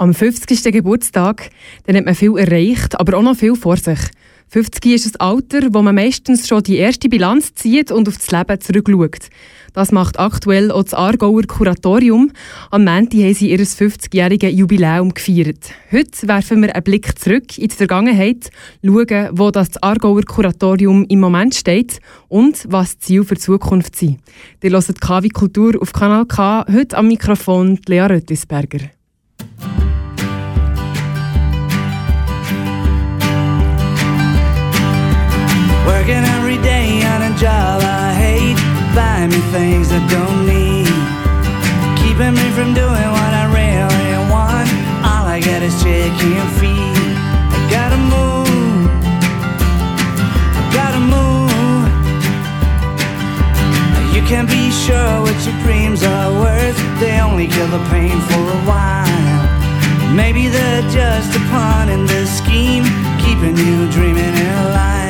Am 50. Geburtstag dann hat man viel erreicht, aber auch noch viel vor sich. 50 ist das Alter, wo man meistens schon die erste Bilanz zieht und auf das Leben zurückschaut. Das macht aktuell auch das Aargauer Kuratorium. Am Montag haben sie ihr 50-jähriges Jubiläum gefeiert. Heute werfen wir einen Blick zurück in die Vergangenheit, schauen, wo das Aargauer Kuratorium im Moment steht und was die Ziele für die Zukunft sind. Ihr hört KW Kultur auf Kanal K, heute am Mikrofon Lea Röttisberger. Working every day on a job I hate, buying me things I don't need, keeping me from doing what I really want. All I get is chicken feed. I gotta move, I gotta move. You can't be sure what your dreams are worth. They only kill the pain for a while. Maybe they're just a pawn in the scheme, keeping you dreaming alive.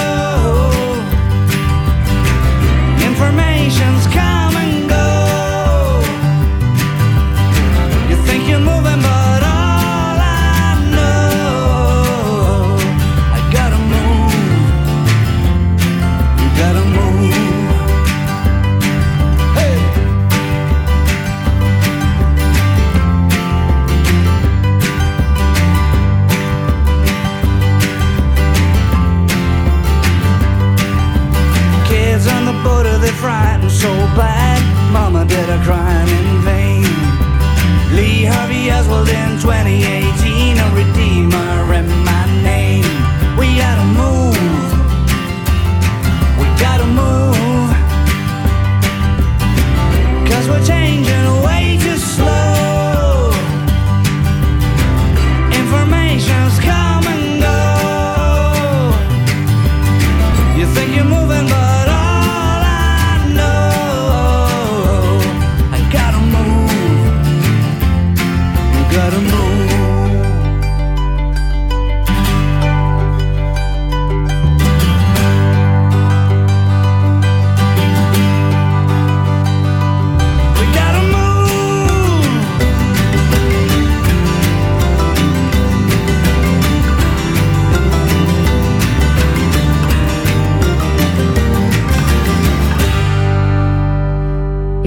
information's coming.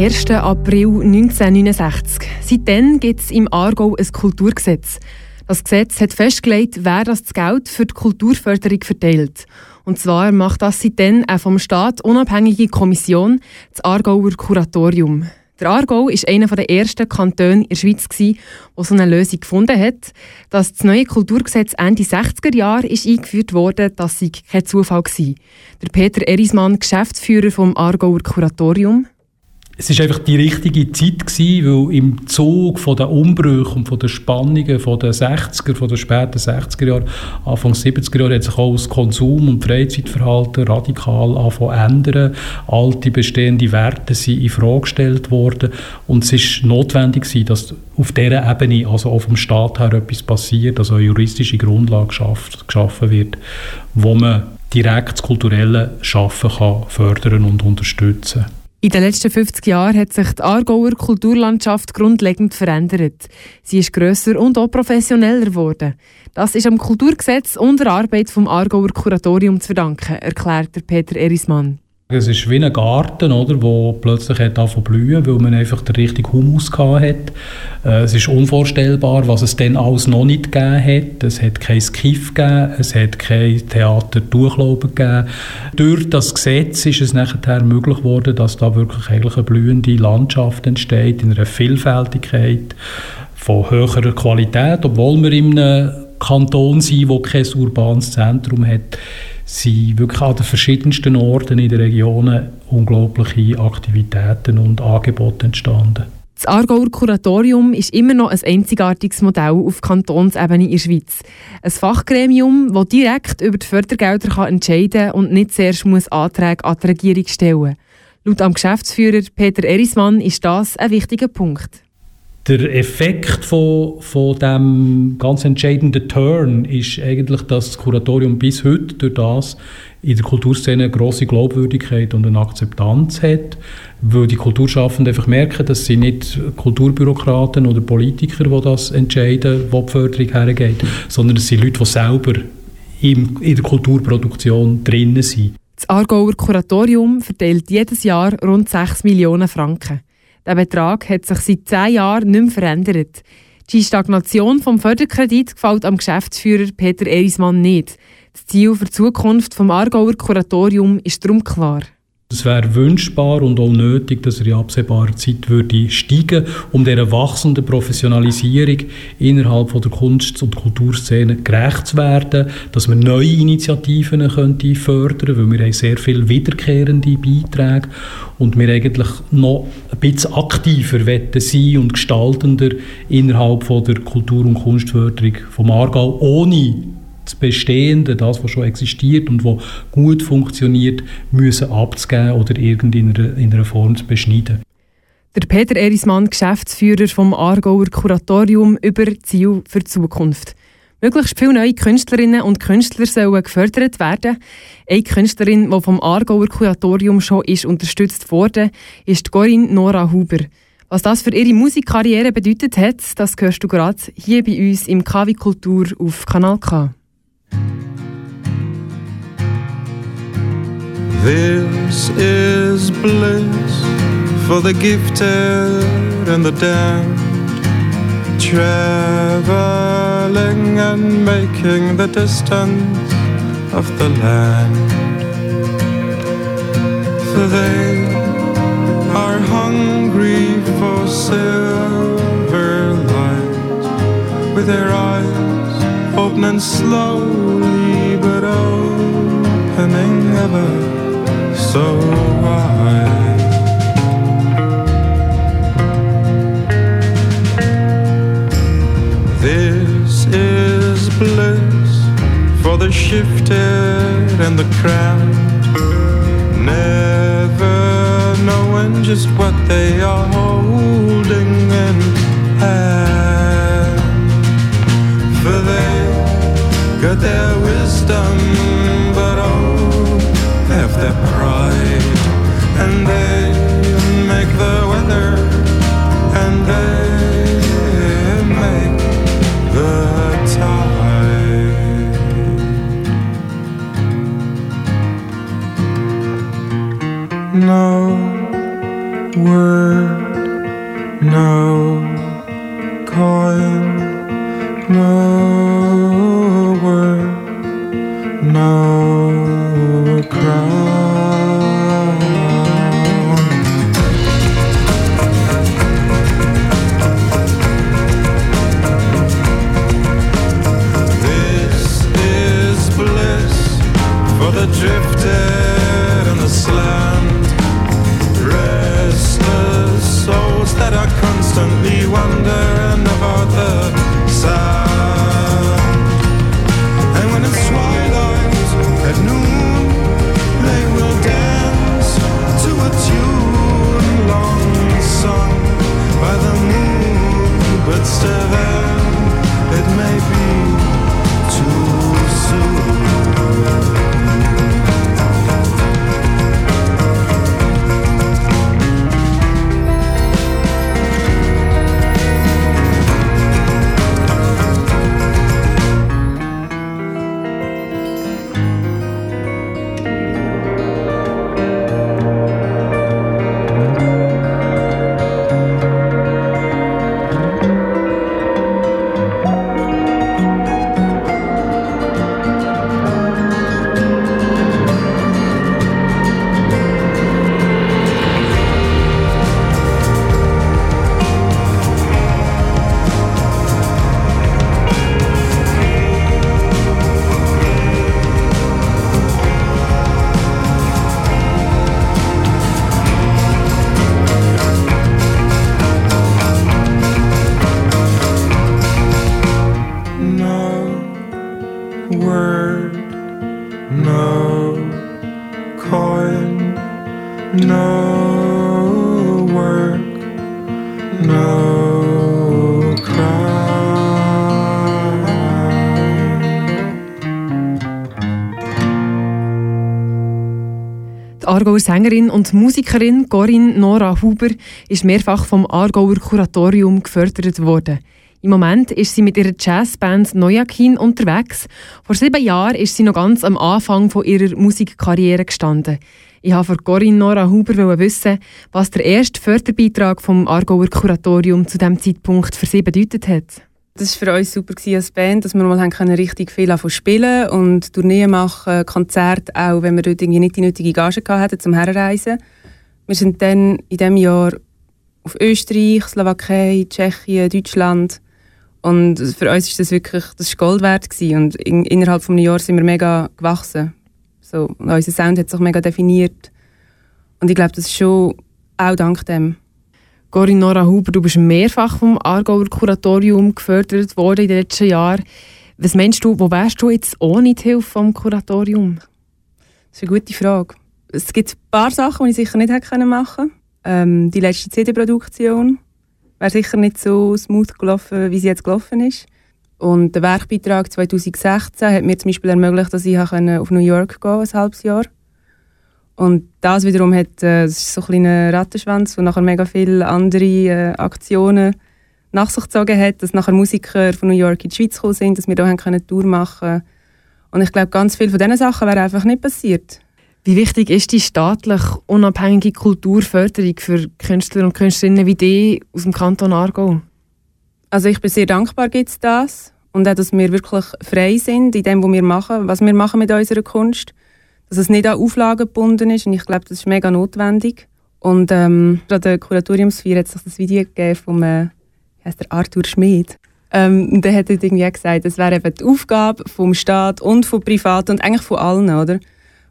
1. April 1969. Seitdem gibt es im Aargau ein Kulturgesetz. Das Gesetz hat festgelegt, wer das Geld für die Kulturförderung verteilt. Und zwar macht das seitdem eine vom Staat unabhängige Kommission, das Aargauer Kuratorium. Der Aargau war einer der ersten Kantone in der Schweiz, der so eine Lösung gefunden hat. Dass das neue Kulturgesetz Ende 60er Jahre ist eingeführt wurde, das sei kein Zufall gewesen. Der Peter Erismann, Geschäftsführer vom Aargauer Kuratorium. Es ist einfach die richtige Zeit gewesen, weil im Zug von den Umbrüchen und von den Spannungen von den 60er, von den späten 60er Jahren, Anfang 70er Jahre hat sich auch das Konsum- und Freizeitverhalten radikal angefangen ändern. Alte bestehende Werte sind in Frage gestellt worden und es ist notwendig gewesen, dass auf dieser Ebene, also auch vom Staat her, etwas passiert, also eine juristische Grundlage geschaffen wird, wo man direkt das kulturelle Schaffen kann fördern und unterstützen kann. In den letzten 50 Jahren hat sich die Aargauer Kulturlandschaft grundlegend verändert. Sie ist grösser und auch professioneller geworden. Das ist am Kulturgesetz und der Arbeit vom Aargauer Kuratorium zu verdanken, erklärt Peter Erismann. Es ist wie ein Garten, oder, wo plötzlich hat blühen, weil man einfach den richtigen Humus hatte. Äh, es ist unvorstellbar, was es dann alles noch nicht gegeben hat. Es hat kein Skiff gegeben, es hat kein Theater Durchlauben gegeben. Durch das Gesetz ist es nachher möglich geworden, dass da wirklich eine blühende Landschaft entsteht, in einer Vielfältigkeit von höherer Qualität, obwohl wir in einem Kanton sind, wo kein urbanes Zentrum hat sind wirklich an den verschiedensten Orten in den Regionen unglaubliche Aktivitäten und Angebote entstanden. Das Aargauer Kuratorium ist immer noch ein einzigartiges Modell auf Kantonsebene in der Schweiz. Ein Fachgremium, das direkt über die Fördergelder entscheiden kann und nicht zuerst muss Anträge an die Regierung stellen muss. Laut am Geschäftsführer Peter Erismann ist das ein wichtiger Punkt. Der Effekt von, von dem ganz entscheidenden Turn ist eigentlich, dass das Kuratorium bis heute durch das in der Kulturszene eine grosse Glaubwürdigkeit und eine Akzeptanz hat, weil die Kulturschaffenden einfach merken, dass sie nicht Kulturbürokraten oder Politiker, die das entscheiden, wo die Förderung hergeht, sondern es sind Leute, die selber in der Kulturproduktion drinnen sind. Das Aargauer Kuratorium verteilt jedes Jahr rund 6 Millionen Franken. Der Betrag hat sich seit zehn Jahren nicht mehr verändert. Die Stagnation vom Förderkredit gefällt am Geschäftsführer Peter Erismann nicht. Das Ziel für die Zukunft vom Aargauer Kuratorium ist darum klar. Es wäre wünschbar und auch nötig, dass er in absehbarer Zeit würde steigen um dieser wachsenden Professionalisierung innerhalb von der Kunst- und Kulturszene gerecht zu werden, dass wir neue Initiativen könnte fördern weil wir haben sehr viele wiederkehrende Beiträge und wir eigentlich noch ein bisschen aktiver sein und gestaltender innerhalb von der Kultur- und Kunstförderung vom Aargau, ohne das Bestehende, das, was schon existiert und was gut funktioniert, müssen abzugeben oder irgendwie in einer, in einer Form zu beschneiden. Der Peter Erismann, Geschäftsführer vom Aargauer Kuratorium über Ziel für die Zukunft. Möglichst viele neue Künstlerinnen und Künstler sollen gefördert werden. Eine Künstlerin, die vom Aargauer Kuratorium schon ist unterstützt wurde, ist Corinne Nora Huber. Was das für ihre Musikkarriere bedeutet hat, das hörst du gerade hier bei uns im KW Kultur auf Kanal K. This is bliss for the gifted and the damned, traveling and making the distance of the land. For they are hungry for silver light with their eyes opening slowly but opening ever so wide. This is bliss for the shifted and the cramped, never knowing just what they are done no crown. no cry. Die Aargauer Sängerin und Musikerin Corinne Nora Huber ist mehrfach vom Aargauer Kuratorium gefördert worden. Im Moment ist sie mit ihrer Jazzband Noyakin unterwegs. Vor sieben Jahren ist sie noch ganz am Anfang von ihrer Musikkarriere gestanden. Ich habe von Corinne Nora Huber wissen, was der erste Förderbeitrag vom Aargauer Kuratorium zu diesem Zeitpunkt für sie bedeutet hat. Das war für uns super als Band, dass wir mal richtig viel davon spielen und Tourneen machen, Konzerte auch, wenn wir dort irgendwie nicht die nötige Gage hatten zum Herreisen. Wir sind dann in diesem Jahr auf Österreich, Slowakei, Tschechien, Deutschland und für uns ist das wirklich das Gold wert gewesen. und in, innerhalb von einem Jahr sind wir mega gewachsen. So, unser Sound hat sich mega definiert und ich glaube, das ist schon auch dank dem. Corinne Nora Huber, du bist mehrfach vom Aargauer Kuratorium gefördert worden in den letzten Jahren. Was meinst du, wo wärst du jetzt ohne die Hilfe vom Kuratorium? Das ist eine gute Frage. Es gibt ein paar Sachen, die ich sicher nicht hätte machen können. Ähm, die letzte CD-Produktion wäre sicher nicht so smooth gelaufen, wie sie jetzt gelaufen ist. Und der Werkbeitrag 2016 hat mir zum Beispiel ermöglicht, dass ich auf New York gehen ein halbes Jahr. Und das wiederum hat äh, das ist so ein kleiner Rattenschwanz, der nachher mega viele andere äh, Aktionen nach sich gezogen hat, dass nachher Musiker von New York in die Schweiz gekommen sind, dass wir hier eine Tour machen können. Und ich glaube, ganz viele von diesen Sachen wären einfach nicht passiert. Wie wichtig ist die staatlich unabhängige Kulturförderung für Künstler und Künstlerinnen wie die aus dem Kanton Aargau? Also ich bin sehr dankbar, gibt es das. Und auch, dass wir wirklich frei sind in dem, was wir machen, was wir machen mit unserer Kunst. Dass es nicht an Auflagen gebunden ist. Und ich glaube, das ist mega notwendig. Und ähm, an der Kuratoriumsfeier hat es das Video gegeben vom äh, heißt der Arthur Schmid. Ähm, und der hat irgendwie gesagt, es wäre eben die Aufgabe vom Staat und von Privaten und eigentlich von allen, oder?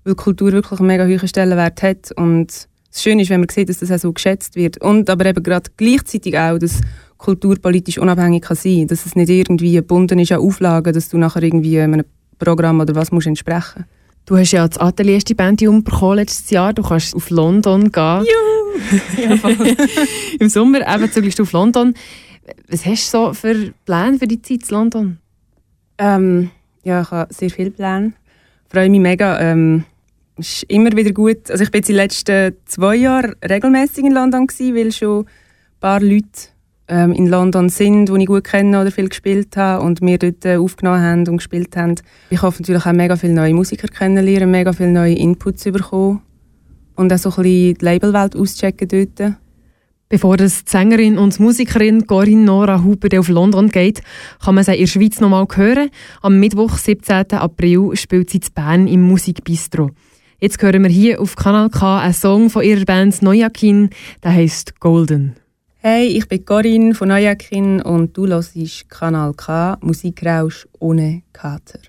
weil Kultur wirklich einen mega hohen Stellenwert hat und es schön ist, wenn man sieht, dass das auch so geschätzt wird. Und aber eben gerade gleichzeitig auch, dass Kultur politisch unabhängig kann sein dass es nicht irgendwie gebunden ist an Auflagen, dass du nachher irgendwie einem Programm oder was musst entsprechen Du hast ja das Atelierstipendium bekommen letztes Jahr. Du kannst auf London gehen. Juhu! Im Sommer eben zügelst du auf London. Was hast du so für Pläne für die Zeit in London? Ähm, ja, ich habe sehr viele Pläne. Ich freue mich mega. Ähm, ist immer wieder gut. Also ich bin jetzt die letzten zwei Jahre regelmäßig in London gewesen, weil schon ein paar Leute ähm, in London sind, die ich gut kenne oder viel gespielt habe und wir dort äh, aufgenommen haben und gespielt haben. Ich hoffe natürlich auch mega viele neue Musiker kennenlernen, mega viele neue Inputs bekommen und auch so ein bisschen die Labelwelt auschecken dort. Bevor die Sängerin und Musikerin Corinne Nora Huber auf London geht, kann man sie in der Schweiz noch mal hören. Am Mittwoch, 17. April, spielt sie zu Bern im Musikbistro. Jetzt hören wir hier auf Kanal K einen Song von ihrer Band Neuakin, der heißt Golden. Hey, ich bin Corinne von Neuakin und du hörst Kanal K, Musikrausch ohne Kater.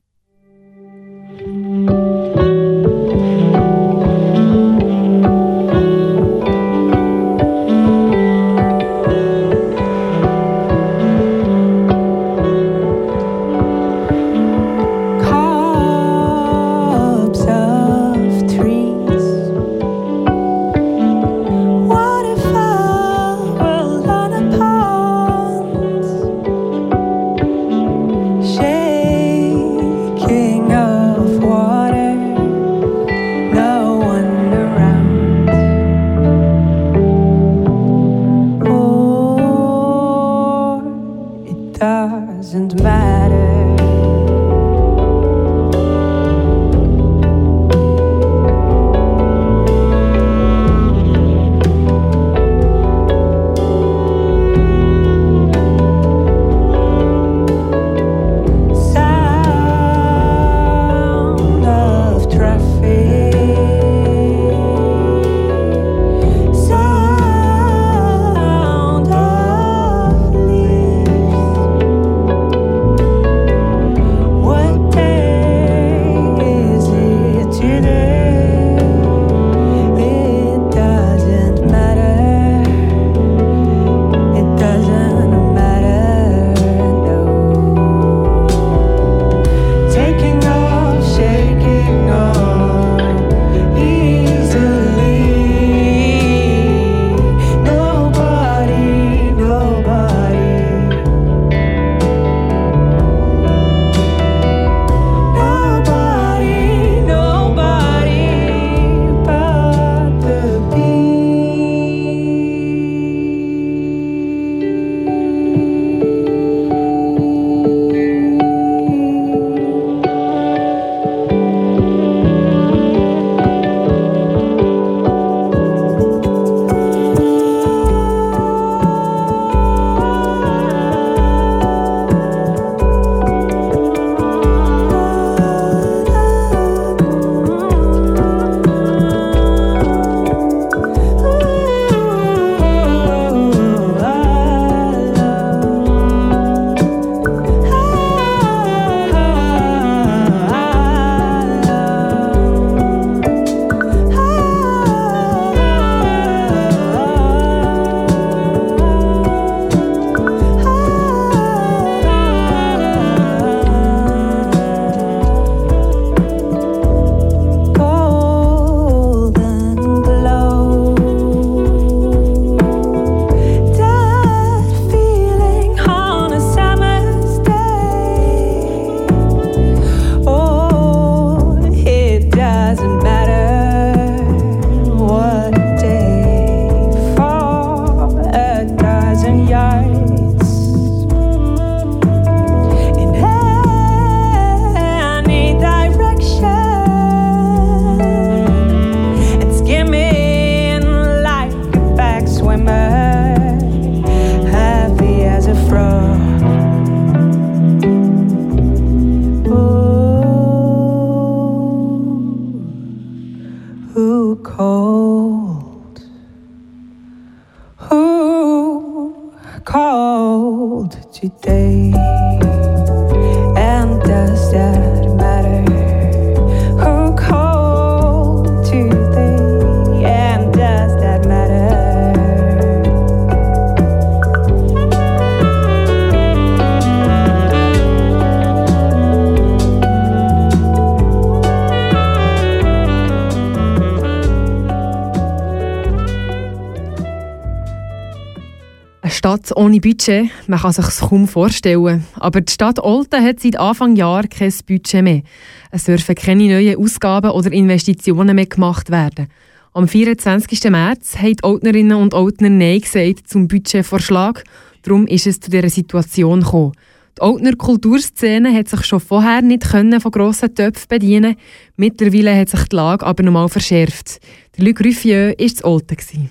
Stadt ohne Budget, man kann sich kaum vorstellen. Aber die Stadt Olten hat seit Anfang Jahr kein Budget mehr. Es dürfen keine neuen Ausgaben oder Investitionen mehr gemacht werden. Am 24. März haben die Oltnerinnen und Oltner Nein gesagt zum Budgetvorschlag. Darum ist es zu dieser Situation gekommen. Die Oltner Kulturszene hat sich schon vorher nicht von grossen Töpfen bedienen Mittlerweile hat sich die Lage aber nochmal verschärft. Der Luc Ruffieux war zu Olten.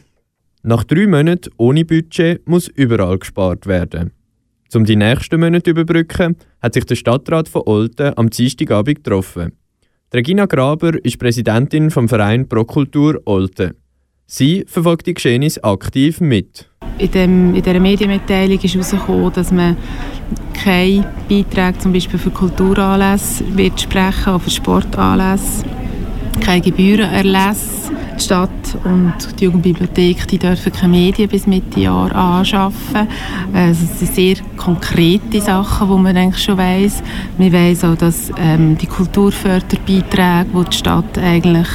Nach drei Monaten ohne Budget muss überall gespart werden. Um die nächsten Monate zu überbrücken, hat sich der Stadtrat von Olten am Dienstagabend getroffen. Regina Graber ist Präsidentin vom Verein Prokultur Olten. Sie verfolgt die Geschehnisse aktiv mit. In, dem, in dieser Medienmitteilung ist herausgekommen, dass man keine Beiträge zum Beispiel für Kulturanlässe wird sprechen, auch für Sportanlässe, keine Gebührenerlässe. Die Stadt und die Jugendbibliothek die dürfen keine Medien bis Mitte Jahr anschaffen. Also es sind sehr konkrete Sachen, die man eigentlich schon weiss. Wir weiss auch, dass ähm, die Kulturförderbeiträge, die die Stadt eigentlich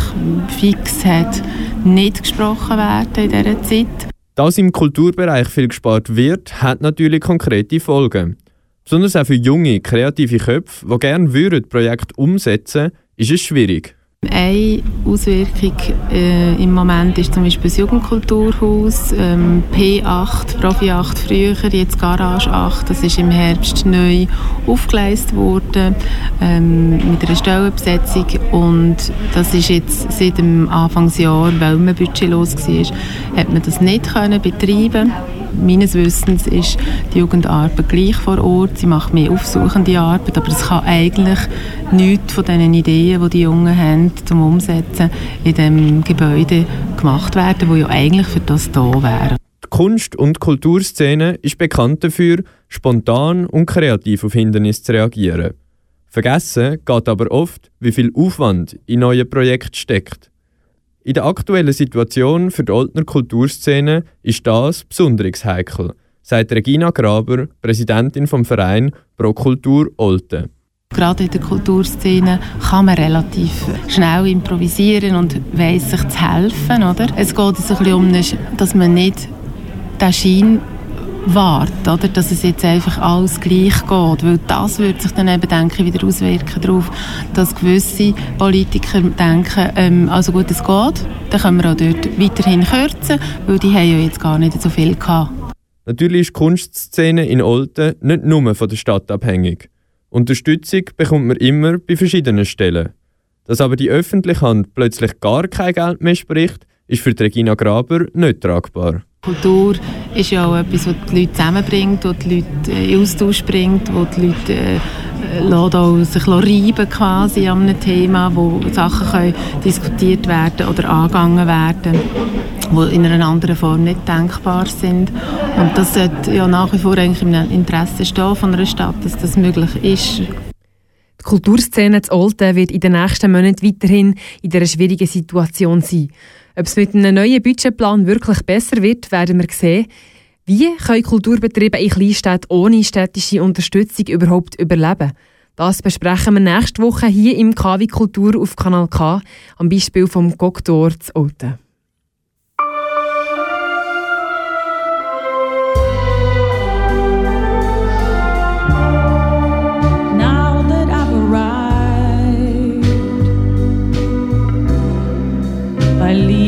fix hat, nicht gesprochen werden in dieser Zeit. Dass im Kulturbereich viel gespart wird, hat natürlich konkrete Folgen. Besonders auch für junge, kreative Köpfe, die gerne Projekte umsetzen würden, ist es schwierig. Eine Auswirkung äh, im Moment ist zum Beispiel das Jugendkulturhaus, ähm, P8, Profi 8 früher, jetzt Garage 8. Das ist im Herbst neu aufgeleistet worden ähm, mit einer Stellenbesetzung und das ist jetzt seit dem Anfangsjahr, weil man budgetlos war, hat man das nicht können betreiben Meines Wissens ist die Jugendarbeit gleich vor Ort. Sie macht mehr aufsuchende Arbeit, aber es kann eigentlich nichts von diesen Ideen, die die Jungen haben, zum Umsetzen in dem Gebäude gemacht werden, wo ja eigentlich für das da wäre. Die Kunst- und Kulturszene ist bekannt dafür, spontan und kreativ auf Hindernisse zu reagieren. Vergessen geht aber oft, wie viel Aufwand in neue Projekte steckt. In der aktuellen Situation für die Oltner Kulturszene ist das besonders heikel, sagt Regina Graber, Präsidentin vom Verein Pro Kultur Olten. Gerade in der Kulturszene kann man relativ schnell improvisieren und weiss sich zu helfen. Oder? Es geht so ein bisschen um, dass man nicht den Schein wahrt, oder? dass es jetzt einfach alles gleich geht. Weil das würde sich dann eben, denke ich, wieder auswirken darauf, dass gewisse Politiker denken, ähm, also gut, es geht, dann können wir auch dort weiterhin kürzen, weil die haben ja jetzt gar nicht so viel gehabt. Natürlich ist die Kunstszene in Olten nicht nur von der Stadt abhängig. Unterstützung bekommt man immer bei verschiedenen Stellen. Dass aber die öffentliche Hand plötzlich gar kein Geld mehr spricht, ist für Regina Graber nicht tragbar. Kultur ist ja auch etwas, was die Leute zusammenbringt, was die Leute äh, in Austausch bringt, wo die Leute äh, auch sich reiben quasi an einem Thema, wo Sachen können diskutiert werden oder angegangen werden, die in einer anderen Form nicht denkbar sind. Und das sollte ja nach wie vor eigentlich im Interesse stehen von einer Stadt, dass das möglich ist. Die Kulturszene zu Olten wird in den nächsten Monaten weiterhin in dieser schwierigen Situation sein. Ob es mit einem neuen Budgetplan wirklich besser wird, werden wir sehen. Wie können Kulturbetriebe in Kleinstädten ohne städtische Unterstützung überhaupt überleben? Das besprechen wir nächste Woche hier im KW Kultur auf Kanal K, am Beispiel vom Goktor zu Olten. That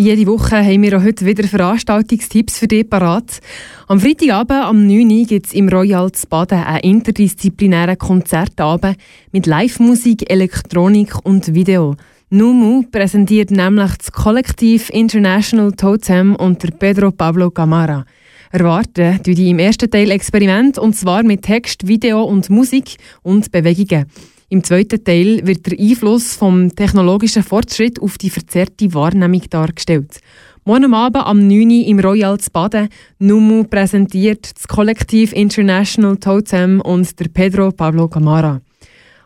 Wie jede Woche haben wir auch heute wieder Veranstaltungstipps für dich parat. Am Freitagabend am 9. Uhr gibt es im Royal zu Baden einen interdisziplinären Konzertabend mit Live-Musik, Elektronik und Video. Numu präsentiert nämlich das Kollektiv International Totem unter Pedro Pablo Camara. Erwarten tun die im ersten Teil Experiment und zwar mit Text, Video und Musik und Bewegungen. Im zweiten Teil wird der Einfluss vom technologischen Fortschritt auf die verzerrte Wahrnehmung dargestellt. Morgen Abend am 9. Uhr im Royal zu Baden Numu präsentiert das Kollektiv International Totem und der Pedro Pablo Camara.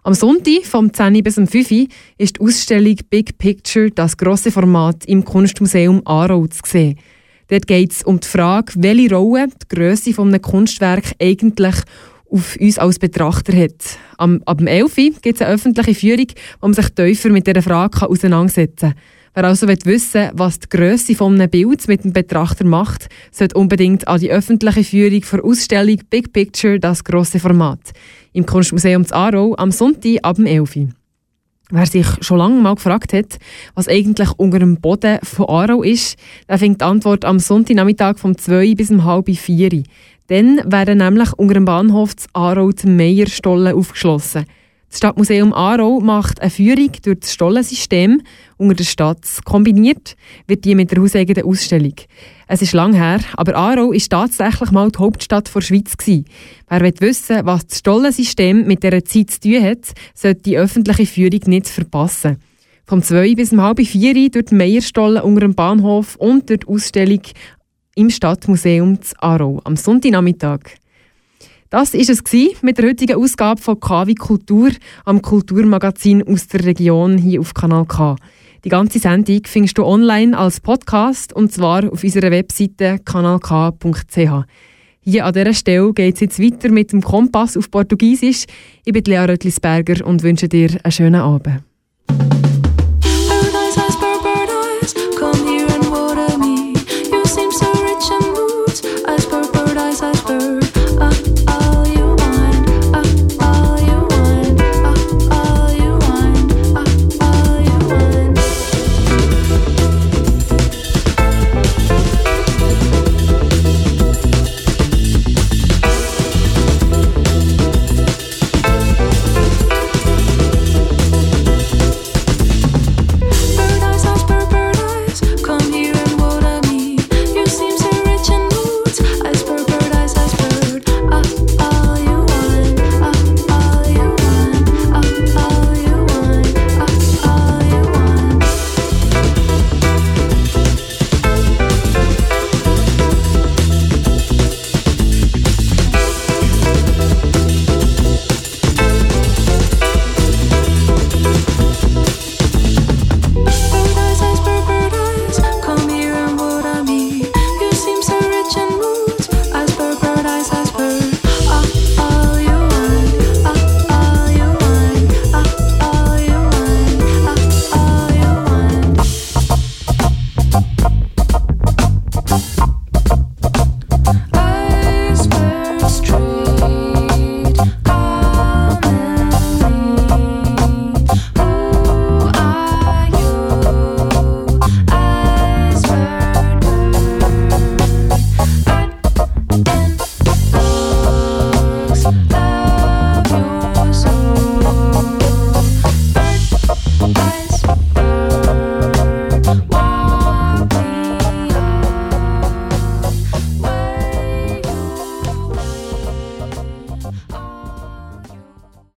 Am Sonntag vom 10 bis um 5 Uhr ist die Ausstellung Big Picture, das grosse Format im Kunstmuseum Aarau zu sehen. Dort geht es um die Frage, welche Rolle die Grösse eines Kunstwerks eigentlich auf uns als Betrachter hat. Am, ab dem 11 Uhr gibt es eine öffentliche Führung, wo man sich tiefer mit dieser Frage auseinandersetzen kann. Wer also will wissen was die Grösse eines Bilds mit dem Betrachter macht, sollte unbedingt an die öffentliche Führung der Ausstellung Big Picture, das grosse Format, im Kunstmuseum zu Aarau am Sonntag ab dem 11 Uhr. Wer sich schon lange mal gefragt hat, was eigentlich unter dem Boden von Aarau ist, der findet die Antwort am Sonntagnachmittag vom 2 bis um halb 4 Uhr. Dann werden nämlich unter dem Bahnhof zu Aarau die Meierstollen aufgeschlossen. Das Stadtmuseum Aarau macht eine Führung durch das Stollensystem unter der Stadt. Kombiniert wird die mit der hauseigenen Ausstellung. Es ist lang her, aber Aarau ist tatsächlich mal die Hauptstadt der Schweiz gewesen. Wer will wissen, was das Stollensystem mit dieser Zeit zu tun hat, sollte die öffentliche Führung nicht verpassen. Vom 2 bis um halb 4 durch die Meierstollen unter dem Bahnhof und durch die Ausstellung im Stadtmuseum zu Aarau am Sonntagnachmittag. Das war es mit der heutigen Ausgabe von KW Kultur am Kulturmagazin aus der Region hier auf Kanal K. Die ganze Sendung findest du online als Podcast und zwar auf unserer Webseite kanalk.ch. Hier an dieser Stelle geht es jetzt weiter mit dem Kompass auf Portugiesisch. Ich bin Lea Röttlisberger und wünsche dir einen schönen Abend.